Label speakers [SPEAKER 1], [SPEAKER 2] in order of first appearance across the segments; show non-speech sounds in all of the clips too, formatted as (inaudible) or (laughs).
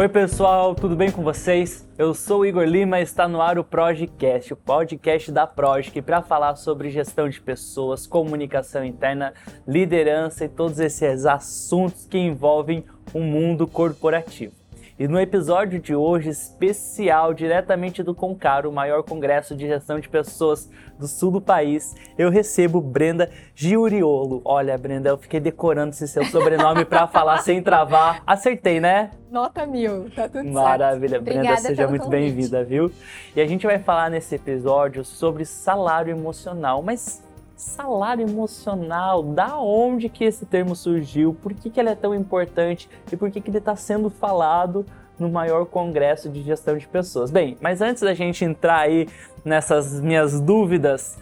[SPEAKER 1] Oi pessoal, tudo bem com vocês? Eu sou o Igor Lima e está no ar o Projecast, o podcast da Projic para falar sobre gestão de pessoas, comunicação interna, liderança e todos esses assuntos que envolvem o mundo corporativo. E no episódio de hoje, especial diretamente do Concar, o maior congresso de gestão de pessoas do sul do país, eu recebo Brenda Giuriolo. Olha, Brenda, eu fiquei decorando esse seu sobrenome para falar sem travar. Acertei, né?
[SPEAKER 2] Nota mil, tá tudo
[SPEAKER 1] Maravilha,
[SPEAKER 2] certo.
[SPEAKER 1] Brenda,
[SPEAKER 2] Obrigada
[SPEAKER 1] seja muito bem-vinda, viu? E a gente vai falar nesse episódio sobre salário emocional, mas salário emocional, da onde que esse termo surgiu, por que, que ele é tão importante e por que, que ele está sendo falado no maior congresso de gestão de pessoas. Bem, mas antes da gente entrar aí nessas minhas dúvidas,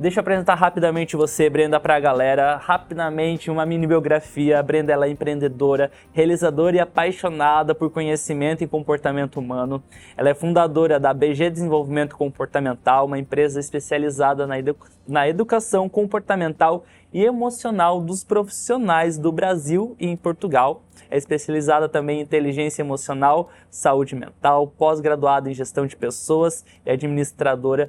[SPEAKER 1] Deixa eu apresentar rapidamente você, Brenda, para a galera. Rapidamente, uma mini biografia. A Brenda ela é empreendedora, realizadora e apaixonada por conhecimento e comportamento humano. Ela é fundadora da BG Desenvolvimento Comportamental, uma empresa especializada na, edu na educação comportamental e emocional dos profissionais do Brasil e em Portugal. É especializada também em inteligência emocional, saúde mental, pós-graduada em gestão de pessoas e administradora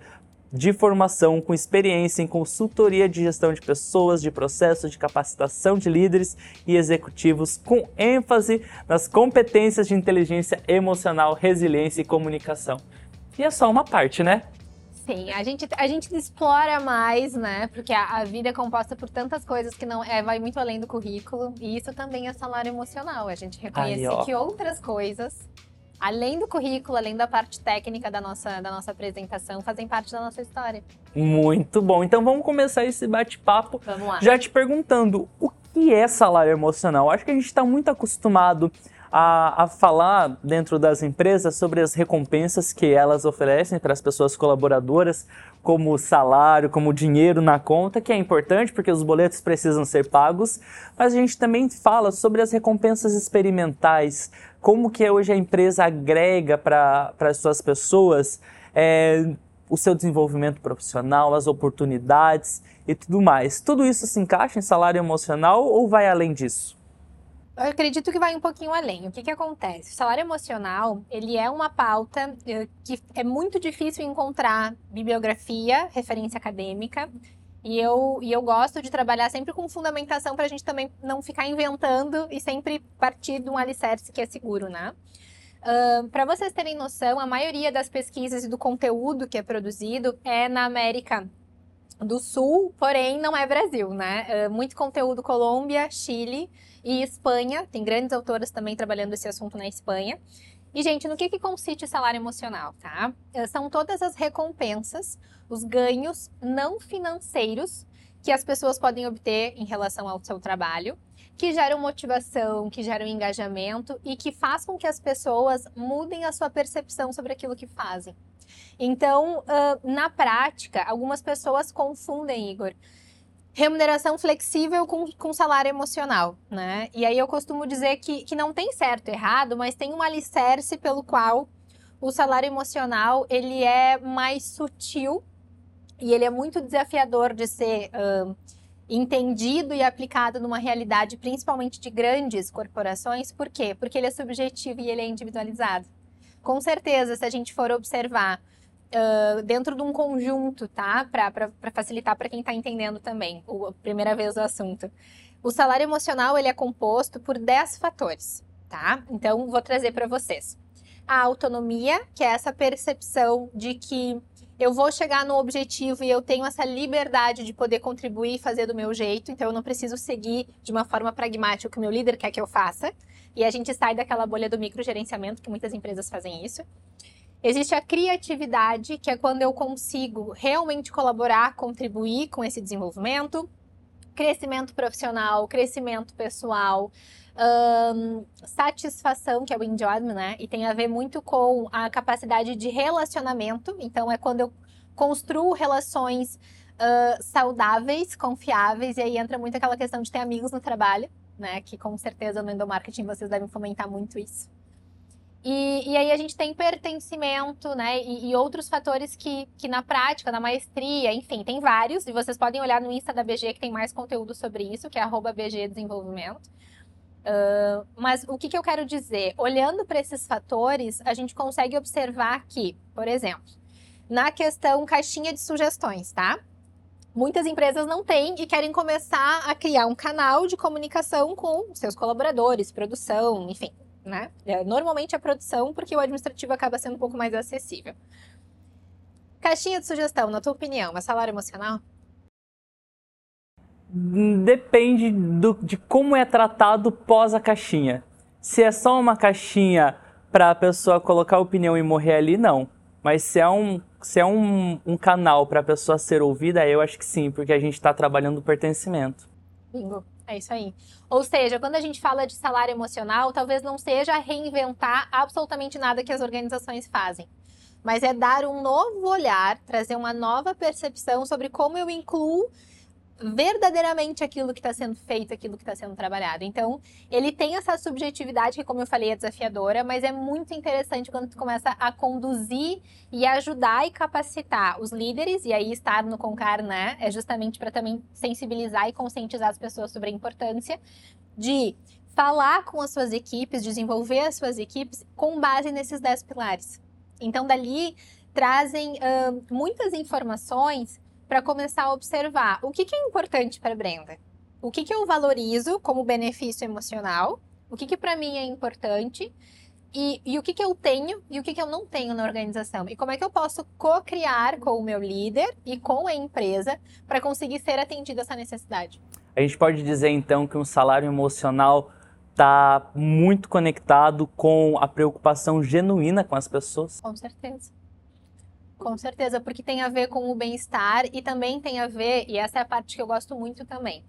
[SPEAKER 1] de formação com experiência em consultoria de gestão de pessoas, de processos de capacitação de líderes e executivos, com ênfase nas competências de inteligência emocional, resiliência e comunicação. E é só uma parte, né?
[SPEAKER 2] Sim, a gente, a gente explora mais, né? Porque a, a vida é composta por tantas coisas que não é, vai muito além do currículo. E isso também é salário emocional. A gente reconhece
[SPEAKER 1] Aí,
[SPEAKER 2] que outras coisas, além do currículo, além da parte técnica da nossa, da nossa apresentação, fazem parte da nossa história.
[SPEAKER 1] Muito bom. Então vamos começar esse bate-papo
[SPEAKER 2] Vamos lá.
[SPEAKER 1] já te perguntando o que é salário emocional. Acho que a gente está muito acostumado a, a falar dentro das empresas sobre as recompensas que elas oferecem para as pessoas colaboradoras, como salário, como dinheiro na conta, que é importante porque os boletos precisam ser pagos, mas a gente também fala sobre as recompensas experimentais, como que hoje a empresa agrega para as suas pessoas é, o seu desenvolvimento profissional, as oportunidades e tudo mais. Tudo isso se encaixa em salário emocional ou vai além disso?
[SPEAKER 2] Eu acredito que vai um pouquinho além. O que, que acontece? O salário emocional, ele é uma pauta eh, que é muito difícil encontrar bibliografia, referência acadêmica. E eu, e eu gosto de trabalhar sempre com fundamentação para a gente também não ficar inventando e sempre partir de um alicerce que é seguro, né? para vocês terem noção, a maioria das pesquisas e do conteúdo que é produzido é na América do Sul, porém não é Brasil, né? Ah, muito conteúdo Colômbia, Chile e Espanha. Tem grandes autoras também trabalhando esse assunto na Espanha. E, gente, no que, que consiste o salário emocional, tá? Eh, São todas as recompensas, os ganhos não financeiros que as pessoas podem obter em relação ao seu trabalho, que geram motivação, que geram engajamento e que faz com que as pessoas mudem a sua percepção sobre aquilo que fazem. Então, ah, na prática, algumas pessoas confundem, Igor, remuneração flexível com, com salário emocional, né? E aí eu costumo dizer que, que não tem certo e errado, mas tem um alicerce pelo qual o salário emocional ele é mais sutil e ele é muito desafiador de ser ah, entendido e aplicado numa realidade, principalmente de grandes corporações. Por quê? Porque ele é subjetivo e ele é individualizado. Com certeza, se a gente for observar ah, dentro de um conjunto, tá? Para facilitar para quem está entendendo também, o, a primeira vez o assunto. O salário emocional ele é composto por 10 fatores, tá? Então, vou trazer para vocês. A autonomia, que é essa percepção de que eu vou chegar no objetivo e eu tenho essa liberdade de poder contribuir e fazer do meu jeito, então eu não preciso seguir de uma forma pragmática o que o meu líder quer que eu faça. E a gente sai daquela bolha do microgerenciamento, que muitas empresas fazem isso. Existe a criatividade, que é quando eu consigo realmente colaborar, contribuir com esse desenvolvimento. Crescimento profissional, crescimento pessoal, ahn, satisfação, que é o enjoyment, né? E tem a ver muito com a capacidade de relacionamento. Então, é quando eu construo relações uh, saudáveis, confiáveis, e aí entra muito aquela questão de ter amigos no trabalho, né? Que com certeza no endomarketing vocês devem fomentar muito isso. E, e aí a gente tem pertencimento, né? E, e, outros fatores que, que na prática, na maestria, enfim, tem vários. E vocês podem olhar no Insta da BG que tem mais conteúdo sobre isso, que é BG Desenvolvimento. Uh, mas o que, que eu quero dizer? Olhando para esses fatores, a gente consegue observar que, por exemplo, na questão caixinha de sugestões, tá? Muitas empresas não têm e querem começar a criar um canal de comunicação com seus colaboradores, produção, enfim, né? É, normalmente a produção, porque o administrativo acaba sendo um pouco mais acessível. Caixinha de sugestão, na tua opinião, é salário emocional?
[SPEAKER 1] Depende do, de como é tratado pós a caixinha. Se é só uma caixinha para a pessoa colocar opinião e morrer ali, não. Mas se é um, se é um, um canal para a pessoa ser ouvida, eu acho que sim, porque a gente está trabalhando o pertencimento.
[SPEAKER 2] Bingo, é isso aí. Ou seja, quando a gente fala de salário emocional, talvez não seja reinventar absolutamente nada que as organizações fazem, mas é dar um novo olhar, trazer uma nova percepção sobre como eu incluo verdadeiramente aquilo que está sendo feito, aquilo que está sendo trabalhado. Então, ele tem essa subjetividade que, como eu falei, é desafiadora, mas é muito interessante quando tu começa a conduzir e ajudar e capacitar os líderes, e aí estar no Concar, né, é justamente para também sensibilizar e conscientizar as pessoas sobre a importância de falar com as suas equipes, desenvolver as suas equipes com base nesses 10 pilares. Então, dali trazem uh, muitas informações para começar a observar o que, que é importante para Brenda. O que, que eu valorizo como benefício emocional, o que, que para mim é importante e, e, o que, que eu tenho e o que, que eu não tenho na organização. E como é que eu posso co-criar com o meu líder e com a empresa para conseguir ser atendida essa necessidade.
[SPEAKER 1] A gente pode dizer então que um salário emocional está muito conectado com a preocupação genuína com as pessoas?
[SPEAKER 2] Com certeza. Com certeza, porque tem a ver com o bem-estar e também tem a ver, e essa é a parte que eu gosto muito também.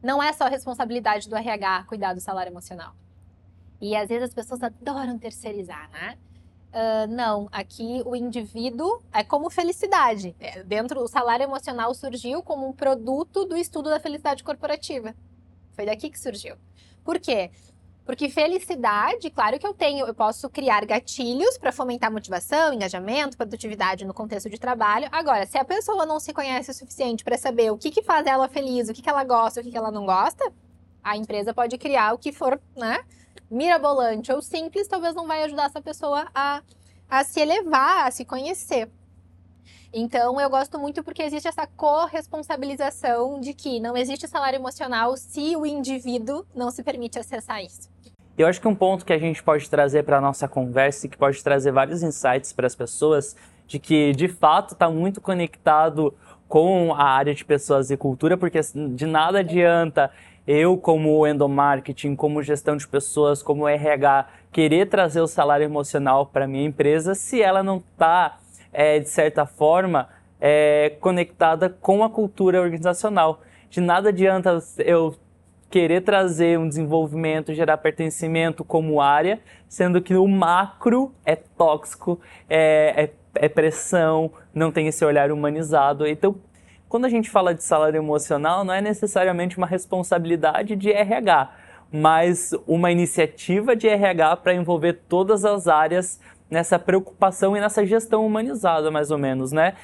[SPEAKER 2] Não é só responsabilidade do RH cuidar do salário emocional. E às vezes as pessoas adoram terceirizar, né? Uh, não, aqui o indivíduo é como felicidade. É, dentro do salário emocional surgiu como um produto do estudo da felicidade corporativa. Foi daqui que surgiu. Por quê? Porque felicidade, claro que eu tenho, eu posso criar gatilhos para fomentar motivação, engajamento, produtividade no contexto de trabalho. Agora, se a pessoa não se conhece o suficiente para saber o que, que faz ela feliz, o que, que ela gosta, o que, que ela não gosta, a empresa pode criar o que for, né, mirabolante ou simples, talvez não vai ajudar essa pessoa a, a se elevar, a se conhecer. Então, eu gosto muito porque existe essa corresponsabilização de que não existe salário emocional se o indivíduo não se permite acessar isso.
[SPEAKER 1] Eu acho que um ponto que a gente pode trazer para a nossa conversa e que pode trazer vários insights para as pessoas, de que de fato está muito conectado com a área de pessoas e cultura, porque de nada adianta eu, como endomarketing, como gestão de pessoas, como RH, querer trazer o salário emocional para minha empresa se ela não está, é, de certa forma, é, conectada com a cultura organizacional. De nada adianta eu querer trazer um desenvolvimento, gerar pertencimento como área, sendo que o macro é tóxico, é, é, é pressão, não tem esse olhar humanizado. Então, quando a gente fala de salário emocional, não é necessariamente uma responsabilidade de RH, mas uma iniciativa de RH para envolver todas as áreas nessa preocupação e nessa gestão humanizada, mais ou menos, né?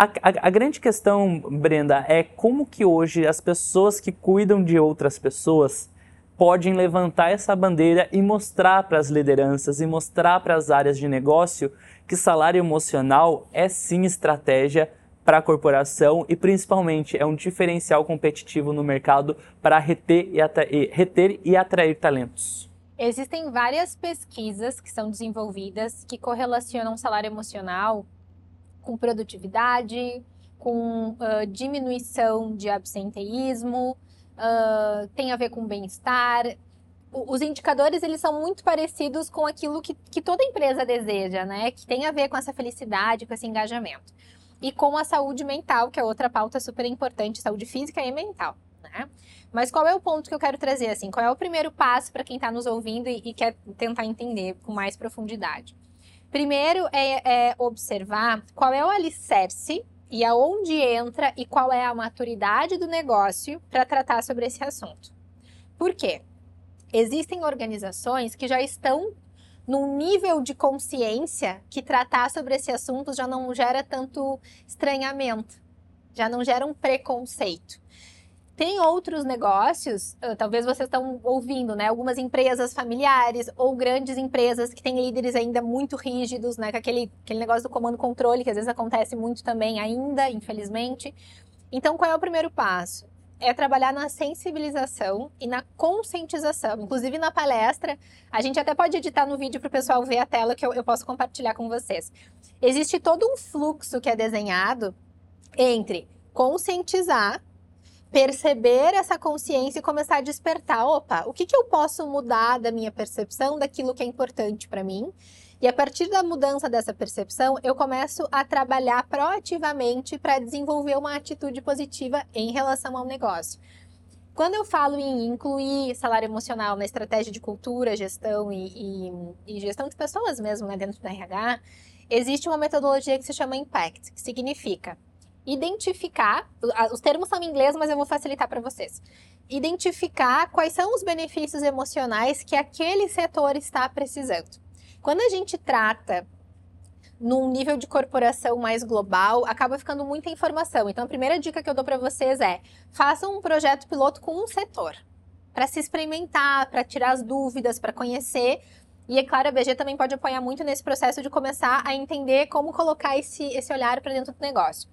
[SPEAKER 1] A, a, a, grande questão, Brenda, é como que hoje as pessoas que cuidam de outras pessoas podem levantar essa bandeira e mostrar para as lideranças e mostrar para as áreas de negócio que salário emocional é sim estratégia para a corporação e principalmente é um diferencial competitivo no mercado para reter e, reter e atrair talentos.
[SPEAKER 2] Existem várias pesquisas que são desenvolvidas que correlacionam salário emocional com produtividade, com uh, diminuição de absenteísmo, uh, tem a ver com bem-estar. Os indicadores eles são muito parecidos com aquilo que, que toda empresa deseja, né? Que tem a ver com essa felicidade, com esse engajamento. E com a saúde mental, que é outra pauta super importante, saúde física e mental, né? Mas qual é o ponto que eu quero trazer, assim? Qual é o primeiro passo para quem está nos ouvindo e, e quer tentar entender com mais profundidade? Primeiro é, é observar qual é o alicerce e aonde entra e qual é a maturidade do negócio para tratar sobre esse assunto. Por quê? Existem organizações que já estão num nível de consciência que tratar sobre esse assunto já não gera tanto estranhamento, já não gera um preconceito. Tem outros negócios, uh, talvez vocês estão ouvindo, né? Algumas empresas familiares ou grandes empresas que têm líderes ainda muito rígidos, né? Com aquele, aquele negócio do comando-controle, que às vezes acontece muito também ainda, infelizmente. Então, qual é o primeiro passo? é trabalhar na sensibilização e na conscientização. Inclusive na palestra, a gente até pode editar no vídeo para o pessoal ver a tela que eu, eu, posso compartilhar com vocês. Existe todo um fluxo que é desenhado entre conscientizar, perceber essa consciência e começar a despertar. Opa, o que, que eu posso mudar da minha percepção daquilo que é importante para mim? E a partir da mudança dessa percepção, eu começo a trabalhar proativamente para desenvolver uma atitude positiva em relação ao negócio. Quando eu falo em incluir salário emocional na estratégia de cultura, gestão e, e, e gestão de pessoas mesmo né, dentro da RH, existe uma metodologia que se chama IMPACT, que significa identificar, os termos são em inglês, mas eu vou facilitar para vocês. Identificar quais são os benefícios emocionais que aquele setor está precisando. Quando a gente trata num nível de corporação mais global, acaba ficando muita informação. Então, a primeira dica que eu dou para vocês é: façam um projeto piloto com um setor, para se experimentar, para tirar as dúvidas, para conhecer. E é claro, a BG também pode apoiar muito nesse processo de começar a entender como colocar esse, esse olhar para dentro do negócio.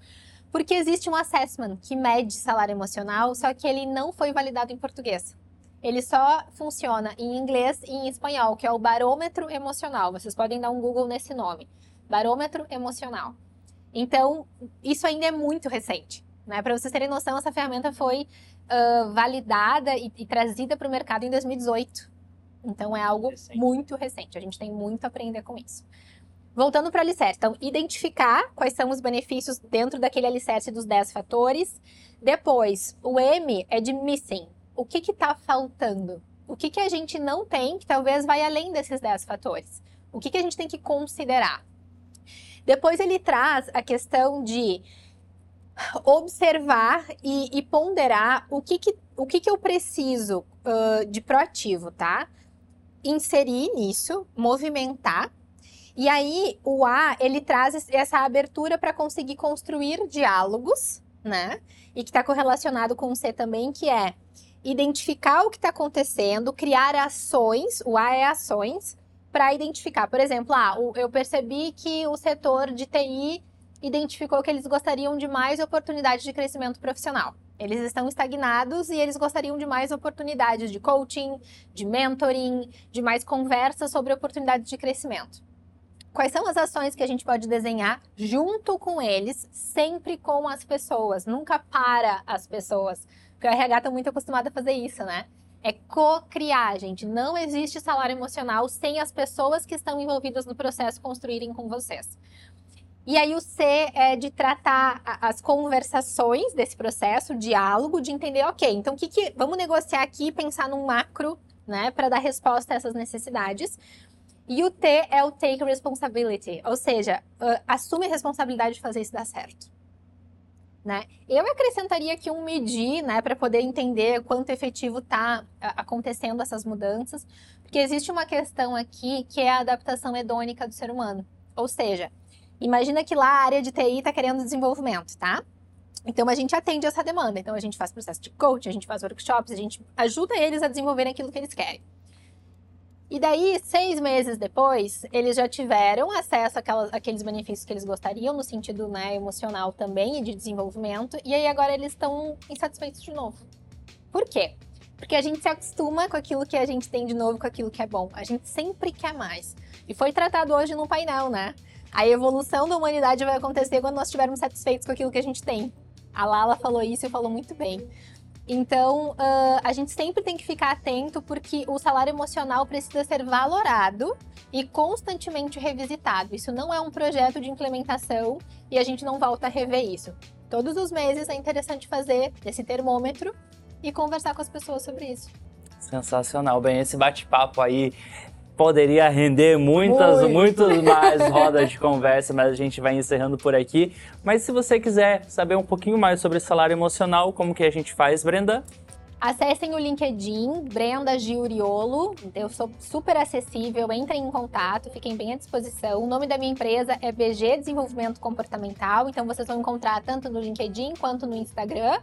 [SPEAKER 2] Porque existe um assessment que mede salário emocional, só que ele não foi validado em português. Ele só funciona em inglês e em espanhol, que é o barômetro emocional. Vocês podem dar um Google nesse nome. Barômetro emocional. Então, isso ainda é muito recente. Né? Para vocês terem noção, essa ferramenta foi uh, validada e, e trazida para o mercado em 2018. Então, é algo recente. muito recente. A gente tem muito a aprender com isso. Voltando para o alicerce. Então, identificar quais são os benefícios dentro daquele alicerce dos 10 fatores. Depois, o M é de missing. O que está faltando? O que, que a gente não tem que talvez vai além desses 10 fatores? O que, que a gente tem que considerar? Depois ele traz a questão de observar e, e ponderar o que, que, o que, que eu preciso uh, de proativo, tá? Inserir nisso, movimentar e aí, o A, ele traz essa abertura para conseguir construir diálogos, né? E que está correlacionado com o C também, que é identificar o que está acontecendo, criar ações, o A é ações, para identificar. Por exemplo, ah, eu percebi que o setor de TI identificou que eles gostariam de mais oportunidades de crescimento profissional. Eles estão estagnados e eles gostariam de mais oportunidades de coaching, de mentoring, de mais conversas sobre oportunidades de crescimento. Quais são as ações que a gente pode desenhar junto com eles, sempre com as pessoas, nunca para as pessoas? Porque o RH está muito acostumado a fazer isso, né? É co-criar, gente. Não existe salário emocional sem as pessoas que estão envolvidas no processo construírem com vocês. E aí o C é de tratar as conversações desse processo, o diálogo, de entender, ok, então o que, que vamos negociar aqui, pensar num macro, né, para dar resposta a essas necessidades. E o T é o take responsibility, ou seja, uh, assume a responsabilidade de fazer isso dar certo. Né? Eu acrescentaria aqui um medir, né, para poder entender quanto efetivo está acontecendo essas mudanças, porque existe uma questão aqui que é a adaptação hedônica do ser humano. Ou seja, imagina que lá a área de TI está querendo desenvolvimento, tá? Então a gente atende essa demanda. Então a gente faz processo de coaching, a gente faz workshops, a gente ajuda eles a desenvolverem aquilo que eles querem. E daí, seis meses depois, eles já tiveram acesso àquelas, àqueles benefícios que eles gostariam, no sentido né, emocional também e de desenvolvimento, e aí agora eles estão insatisfeitos de novo. Por quê? Porque a gente se acostuma com aquilo que a gente tem de novo, com aquilo que é bom. A gente sempre quer mais. E foi tratado hoje no painel, né? A evolução da humanidade vai acontecer quando nós estivermos satisfeitos com aquilo que a gente tem. A Lala falou isso e falou muito bem. Então, uh, a gente sempre tem que ficar atento porque o salário emocional precisa ser valorado e constantemente revisitado. Isso não é um projeto de implementação e a gente não volta a rever isso. Todos os meses é interessante fazer esse termômetro e conversar com as pessoas sobre isso.
[SPEAKER 1] Sensacional. Bem, esse bate-papo aí poderia render muitas,
[SPEAKER 2] Muito.
[SPEAKER 1] muitas (laughs) mais rodas de conversa, mas a gente vai encerrando por aqui. Mas se você quiser saber um pouquinho mais sobre salário emocional, como que a gente faz, Brenda?
[SPEAKER 2] Acessem o LinkedIn, Brenda Giuriolo. Eu sou super acessível, entrem em contato, fiquem bem à disposição. O nome da minha empresa é BG Desenvolvimento Comportamental, então vocês vão encontrar tanto no LinkedIn quanto no Instagram.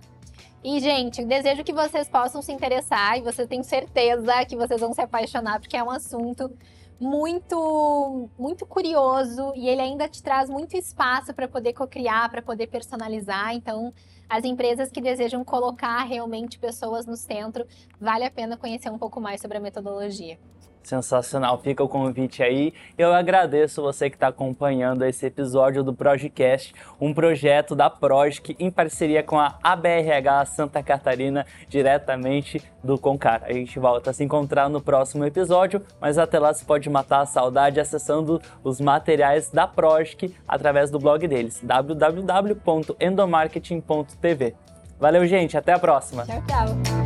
[SPEAKER 2] E, gente, desejo que vocês possam se interessar e você tem certeza que vocês vão se apaixonar, porque é um assunto muito, muito curioso e ele ainda te traz muito espaço para poder cocriar, para poder personalizar. Então, as empresas que desejam colocar realmente pessoas no centro, vale a pena conhecer um pouco mais sobre a metodologia.
[SPEAKER 1] Sensacional, fica o convite aí. Eu agradeço você que está acompanhando esse episódio do Projecast, um projeto da Projic em parceria com a ABRH Santa Catarina, diretamente do Concar. A gente volta a se encontrar no próximo episódio, mas até lá você pode matar a saudade acessando os materiais da Projic através do blog deles, www.endomarketing.tv. Valeu, gente, até a próxima!
[SPEAKER 2] Tchau, tchau!